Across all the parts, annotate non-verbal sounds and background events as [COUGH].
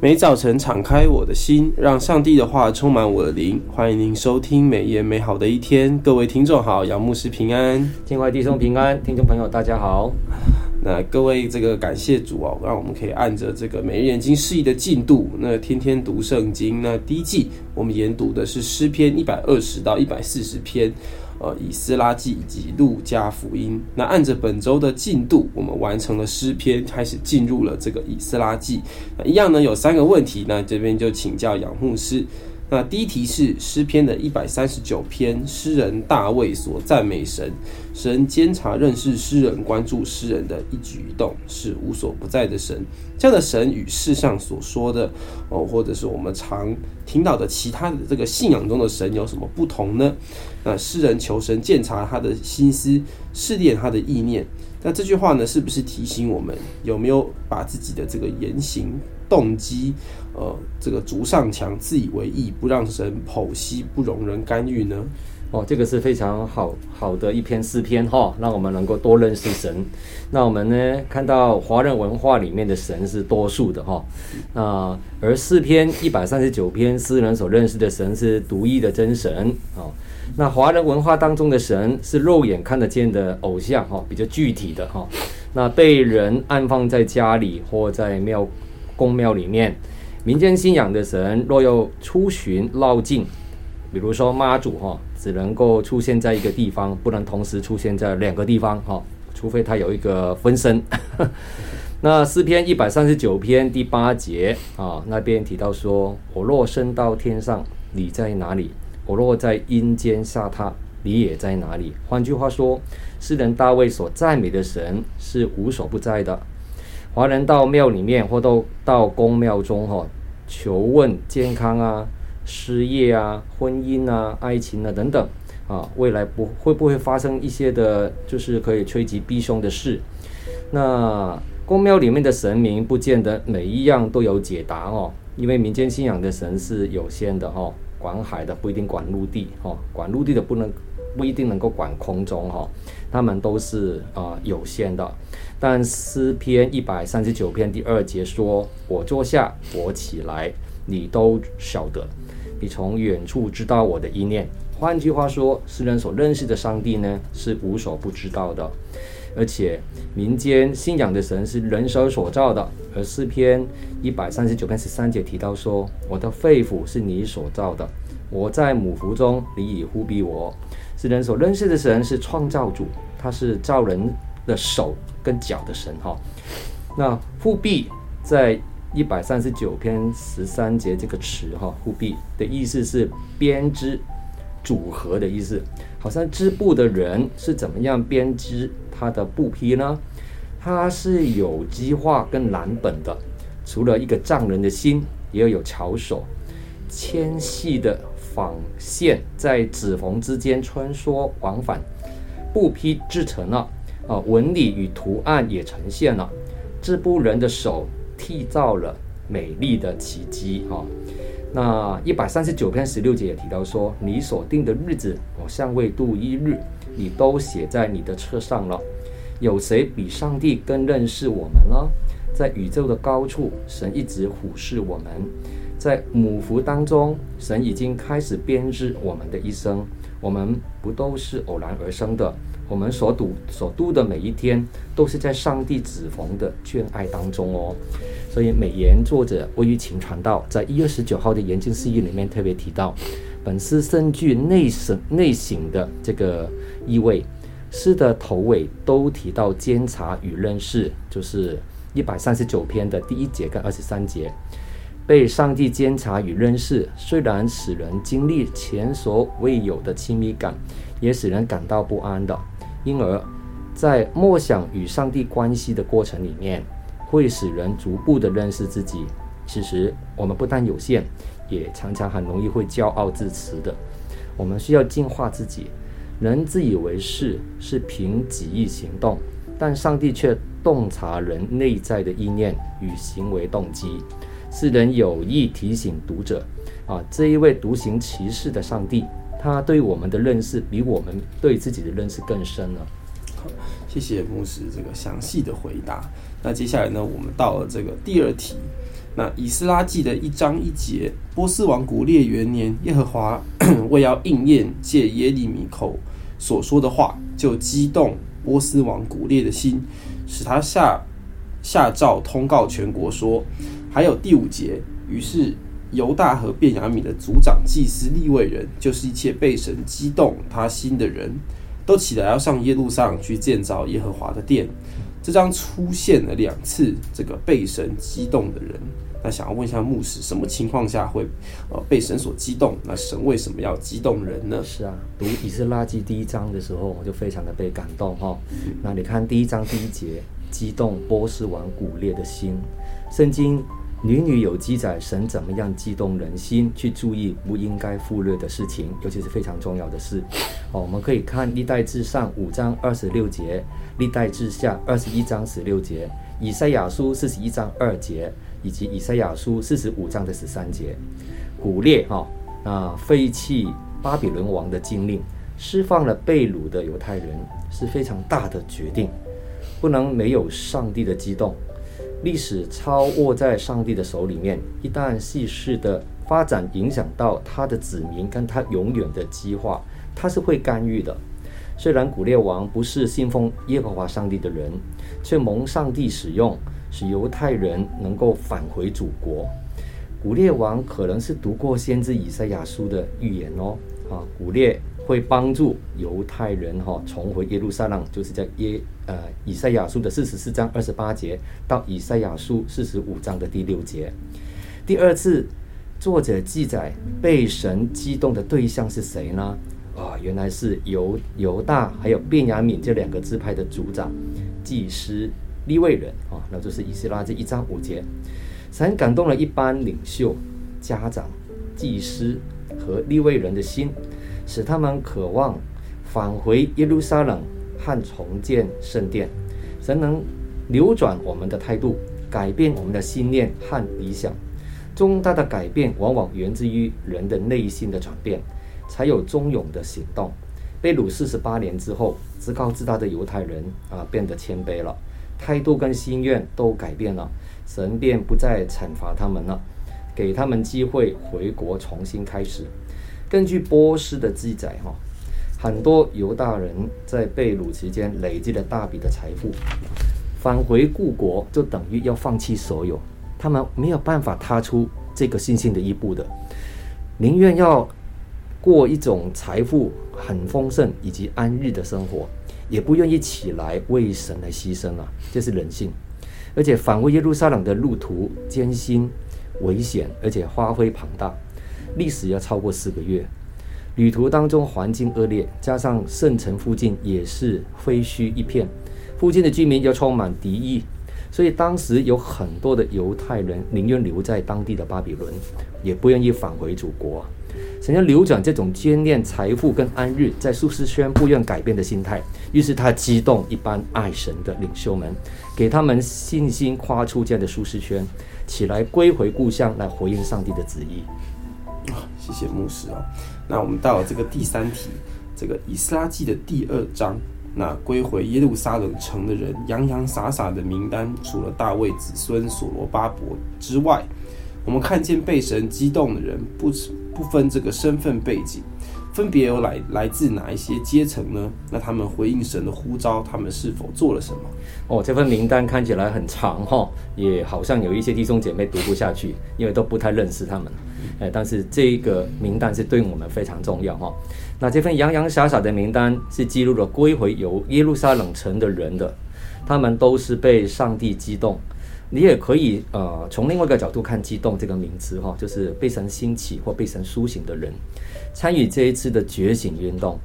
每早晨敞开我的心，让上帝的话充满我的灵。欢迎您收听美言美好的一天，各位听众好，杨牧师平安，天外弟兄平安，听众朋友大家好。那各位这个感谢主哦，让我们可以按着这个每日研经释义的进度，那天天读圣经。那第一季我们研读的是诗篇一百二十到一百四十篇。呃，以斯拉记以及路加福音。那按着本周的进度，我们完成了诗篇，开始进入了这个以斯拉记。那一样呢，有三个问题，那这边就请教杨牧师。那第一题是诗篇的一百三十九篇，诗人大卫所赞美神，神监察认识诗人，关注诗人的一举一动，是无所不在的神。这样的神与世上所说的哦，或者是我们常听到的其他的这个信仰中的神有什么不同呢？那诗人求神监察他的心思，试炼他的意念。那这句话呢，是不是提醒我们有没有把自己的这个言行？动机，呃，这个筑上墙，自以为意，不让神剖析，不容人干预呢？哦，这个是非常好好的一篇诗篇哈，让我们能够多认识神。那我们呢，看到华人文化里面的神是多数的哈，那而诗篇一百三十九篇，诗人所认识的神是独一的真神啊。那华人文化当中的神是肉眼看得见的偶像哈，比较具体的哈。那被人安放在家里或在庙。宫庙里面，民间信仰的神若要出巡绕境，比如说妈祖哈，只能够出现在一个地方，不能同时出现在两个地方哈，除非他有一个分身。[LAUGHS] 那诗篇一百三十九篇第八节啊，那边提到说：“我若升到天上，你在哪里？我若在阴间下榻，你也在哪里？”换句话说，诗人大卫所赞美的神是无所不在的。华人到庙里面或都到宫庙中哈，求问健康啊、事业啊、婚姻啊、爱情啊等等啊，未来不会不会发生一些的，就是可以趋吉避凶的事。那宫庙里面的神明不见得每一样都有解答哦，因为民间信仰的神是有限的哈，管海的不一定管陆地哈，管陆地的不能不一定能够管空中哈，他们都是啊有限的。但诗篇一百三十九篇第二节说：“我坐下，我起来，你都晓得。你从远处知道我的意念。”换句话说，诗人所认识的上帝呢，是无所不知道的。而且民间信仰的神是人手所造的。而诗篇一百三十九篇十三节提到说：“我的肺腑是你所造的，我在母腹中，你已呼逼我。”诗人所认识的神是创造主，他是造人的手跟脚的神哈，那呼逼在一百三十九篇十三节这个词哈，呼逼的意思是编织、组合的意思，好像织布的人是怎么样编织他的布匹呢？它是有机化跟蓝本的，除了一个匠人的心，也要有巧手，纤细的纺线在指缝之间穿梭往返，布匹制成了。啊，纹理与图案也呈现了，织布人的手缔造了美丽的奇迹哈。那一百三十九篇十六节也提到说，你所定的日子，我尚未度一日，你都写在你的册上了。有谁比上帝更认识我们呢？在宇宙的高处，神一直俯视我们；在母腹当中，神已经开始编织我们的一生。我们不都是偶然而生的？我们所读所读的每一天，都是在上帝指缝的眷爱当中哦。所以美言作者魏玉琴传道在一月十九号的研经释义里面特别提到，本诗深具内省内省的这个意味。诗的头尾都提到监察与认识，就是一百三十九篇的第一节跟二十三节，被上帝监察与认识，虽然使人经历前所未有的亲密感，也使人感到不安的。因而，在默想与上帝关系的过程里面，会使人逐步的认识自己。其实，我们不但有限，也常常很容易会骄傲自持的。我们需要净化自己。人自以为是，是凭己意行动，但上帝却洞察人内在的意念与行为动机。诗人有意提醒读者：啊，这一位独行其事的上帝。他对我们的认识比我们对自己的认识更深了。好，谢谢牧师这个详细的回答。那接下来呢，我们到了这个第二题。那以斯拉记的一章一节，波斯王古列元年，耶和华 [COUGHS] 为要应验借耶利米口所说的话，就激动波斯王古列的心，使他下下诏通告全国说，还有第五节，于是犹大和便雅悯的族长、祭司、利未人，就是一切被神激动他心的人，都起来要上耶路撒冷去建造耶和华的殿。这章出现了两次这个被神激动的人。那想要问一下牧师，什么情况下会呃被神所激动？那神为什么要激动人呢？是啊，读以斯拉记第一章的时候，我就非常的被感动哈、那你看第一章第一节，激动波斯王古列的心。圣经屡屡有记载神怎么样激动人心，去注意不应该忽略的事情，尤其是非常重要的事。哦，我们可以看历代志上五章二十六节，历代志下二十一章十六节，以赛亚书四十一章二节。以及以赛亚书四十五章的十三节，古列哈啊废弃巴比伦王的禁令，释放了被掳的犹太人，是非常大的决定，不能没有上帝的激动。历史操握在上帝的手里面，一旦世事的发展影响到他的子民跟他永远的计划，他是会干预的。虽然古列王不是信奉耶和华上帝的人，却蒙上帝使用。使犹太人能够返回祖国。古列王可能是读过先知以赛亚书的预言哦，啊，古列会帮助犹太人哈、哦、重回耶路撒冷，就是在耶呃以赛亚书的四十四章二十八节到以赛亚书四十五章的第六节。第二次，作者记载被神激动的对象是谁呢？啊，原来是犹犹大还有便雅悯这两个支派的族长、祭司。利未人啊，那就是以斯拉这一章五节，神感动了一般领袖、家长、祭司和利未人的心，使他们渴望返回耶路撒冷和重建圣殿。神能扭转我们的态度，改变我们的信念和理想。重大的改变往往源自于人的内心的转变，才有忠勇的行动。被掳四十八年之后，自高自大的犹太人啊，变得谦卑了。态度跟心愿都改变了，神便不再惩罚他们了，给他们机会回国重新开始。根据波斯的记载，哈，很多犹大人在被掳期间累积了大笔的财富，返回故国就等于要放弃所有，他们没有办法踏出这个信心的一步的，宁愿要过一种财富很丰盛以及安逸的生活。也不愿意起来为神来牺牲啊，这是人性。而且返回耶路撒冷的路途艰辛、危险，而且花费庞大，历时要超过四个月。旅途当中环境恶劣，加上圣城附近也是废墟一片，附近的居民又充满敌意，所以当时有很多的犹太人宁愿留在当地的巴比伦，也不愿意返回祖国。想要扭转这种眷恋财富跟安逸，在舒适圈不愿改变的心态，于是他激动一般爱神的领袖们，给他们信心，跨出这样的舒适圈，起来归回故乡，来回应上帝的旨意。谢谢牧师哦。那我们到了这个第三题，这个以斯拉记的第二章，那归回耶路撒冷城的人洋洋洒洒的名单，除了大卫子孙所罗巴伯之外，我们看见被神激动的人不。不分这个身份背景，分别有来来自哪一些阶层呢？那他们回应神的呼召，他们是否做了什么？哦，这份名单看起来很长哈、哦，也好像有一些弟兄姐妹读不下去，因为都不太认识他们。哎，但是这个名单是对我们非常重要哈、哦。那这份洋洋洒洒的名单是记录了归回由耶路撒冷城的人的，他们都是被上帝激动。你也可以呃从另外一个角度看“激动”这个名词哈，就是被神兴起或被神苏醒的人，参与这一次的觉醒运动。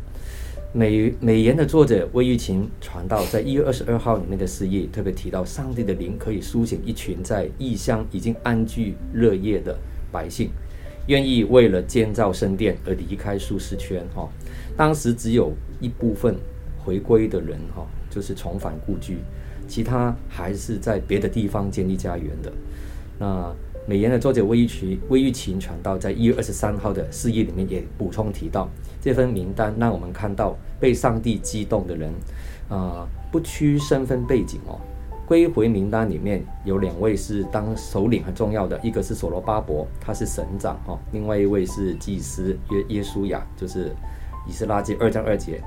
美美言的作者魏玉琴传道在一月二十二号里面的事业，特别提到上帝的灵可以苏醒一群在异乡已经安居乐业的百姓，愿意为了建造圣殿而离开舒适圈哈。当时只有一部分回归的人哈，就是重返故居。其他还是在别的地方建立家园的。那美言的作者魏玉群、魏玉琴传道在一月二十三号的事业里面也补充提到，这份名单让我们看到被上帝激动的人，啊、不屈身份背景哦，归回名单里面有两位是当首领很重要的，一个是所罗巴伯，他是省长哦，另外一位是祭司约耶稣雅，就是以斯拉记二章二节。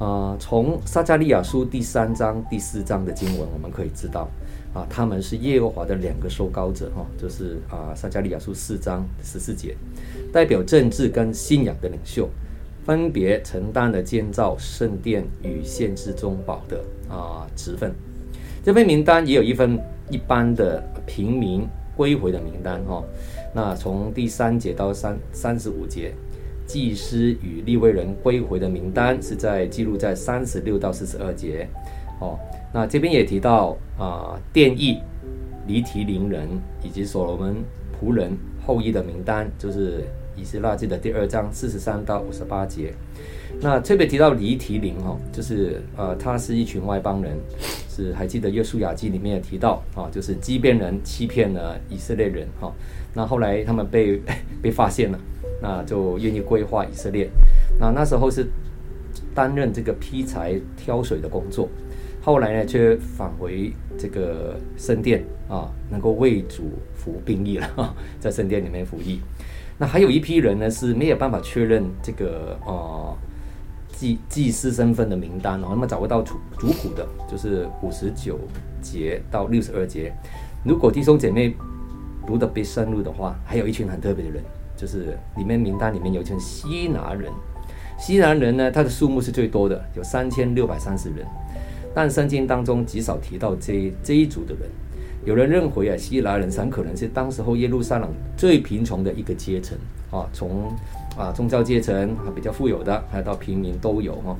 啊、从撒迦利亚书第三章、第四章的经文，我们可以知道，啊，他们是耶和华的两个受膏者，哈、哦，就是啊，撒迦利亚书四章十四节，代表政治跟信仰的领袖，分别承担了建造圣殿与献祭中保的啊职分。这份名单也有一份一般的平民归回的名单，哈、哦，那从第三节到三三十五节。祭司与利未人归回的名单是在记录在三十六到四十二节，哦，那这边也提到啊，殿役、尼提宁人以及所罗门仆人后裔的名单，就是以斯拉记的第二章四十三到五十八节。那特别提到尼提宁哈，就是呃，他是一群外邦人，是还记得约书亚记里面也提到啊，就是基遍人欺骗了以色列人哈，那后来他们被 [LAUGHS] 被发现了。那就愿意归化以色列，那那时候是担任这个劈柴挑水的工作，后来呢却返回这个圣殿啊，能够为主服兵役了，在圣殿里面服役。那还有一批人呢是没有办法确认这个呃祭祭司身份的名单哦，那么找不到族族谱的，就是五十九节到六十二节。如果弟兄姐妹读的别深入的话，还有一群很特别的人。就是里面名单里面有一群西拿人，西拿人呢，他的数目是最多的，有三千六百三十人。但圣经当中极少提到这这一组的人。有人认为啊，希拿人很可能是当时候耶路撒冷最贫穷的一个阶层啊，从啊宗教阶层啊比较富有的，还有到平民都有哈。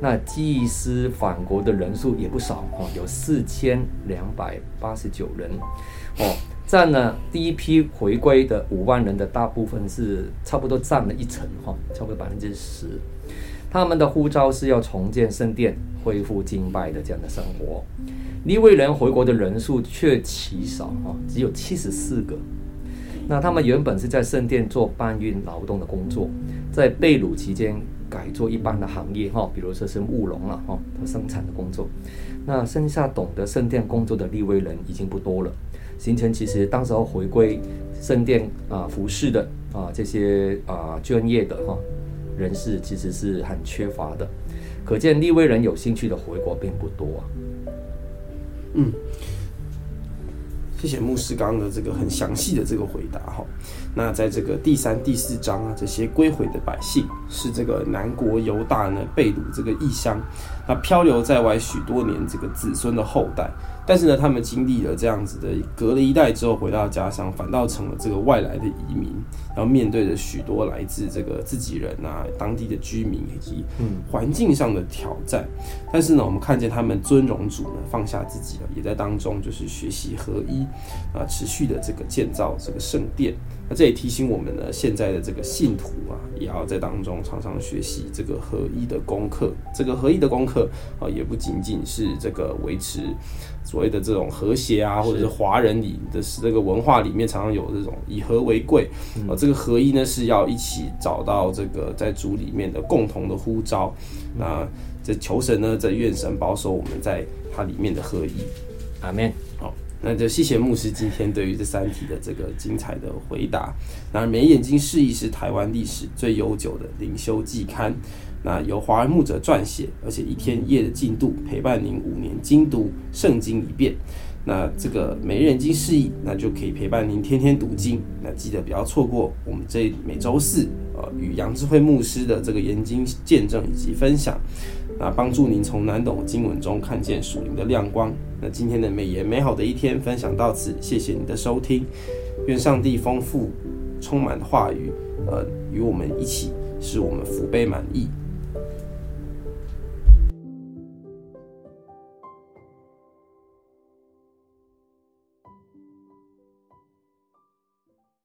那祭司返国的人数也不少哦，有四千两百八十九人哦。占了第一批回归的五万人的大部分是差不多占了一成哈，差不多百分之十。他们的呼召是要重建圣殿，恢复敬拜的这样的生活。利未人回国的人数却极少哈，只有七十四个。那他们原本是在圣殿做搬运劳动的工作，在被掳期间改做一般的行业哈，比如说是务农了哈，和生产的工作。那剩下懂得圣殿工作的利未人已经不多了。形成其实当时候回归圣殿啊服侍的啊这些啊专业的哈人士其实是很缺乏的，可见利未人有兴趣的回国并不多。嗯，谢谢牧师刚刚的这个很详细的这个回答哈。那在这个第三、第四章啊，这些归回的百姓是这个南国犹大呢被掳这个异乡，那漂流在外许多年这个子孙的后代。但是呢，他们经历了这样子的隔了一代之后，回到家乡，反倒成了这个外来的移民，然后面对着许多来自这个自己人啊、当地的居民以及环境上的挑战。但是呢，我们看见他们尊荣主呢，放下自己了，也在当中就是学习合一啊，持续的这个建造这个圣殿。那这也提醒我们呢，现在的这个信徒啊，也要在当中常常学习这个合一的功课。这个合一的功课啊，也不仅仅是这个维持。所谓的这种和谐啊，或者是华人里的这个文化里面，常常有这种以和为贵啊。这个合一呢，是要一起找到这个在主里面的共同的呼召。那这求神呢，在愿神保守我们在它里面的合一。阿门。好，那就谢谢牧师今天对于这三题的这个精彩的回答。那眉眼睛释义是台湾历史最悠久的灵修季刊。那由华人牧者撰写，而且一天一夜的进度陪伴您五年精读圣经一遍。那这个每日研经释义，那就可以陪伴您天天读经。那记得不要错过我们这每周四呃与杨智慧牧师的这个研经见证以及分享，那帮助您从难懂经文中看见属灵的亮光。那今天的美言美好的一天分享到此，谢谢您的收听。愿上帝丰富充满话语，呃，与我们一起，使我们福杯满溢。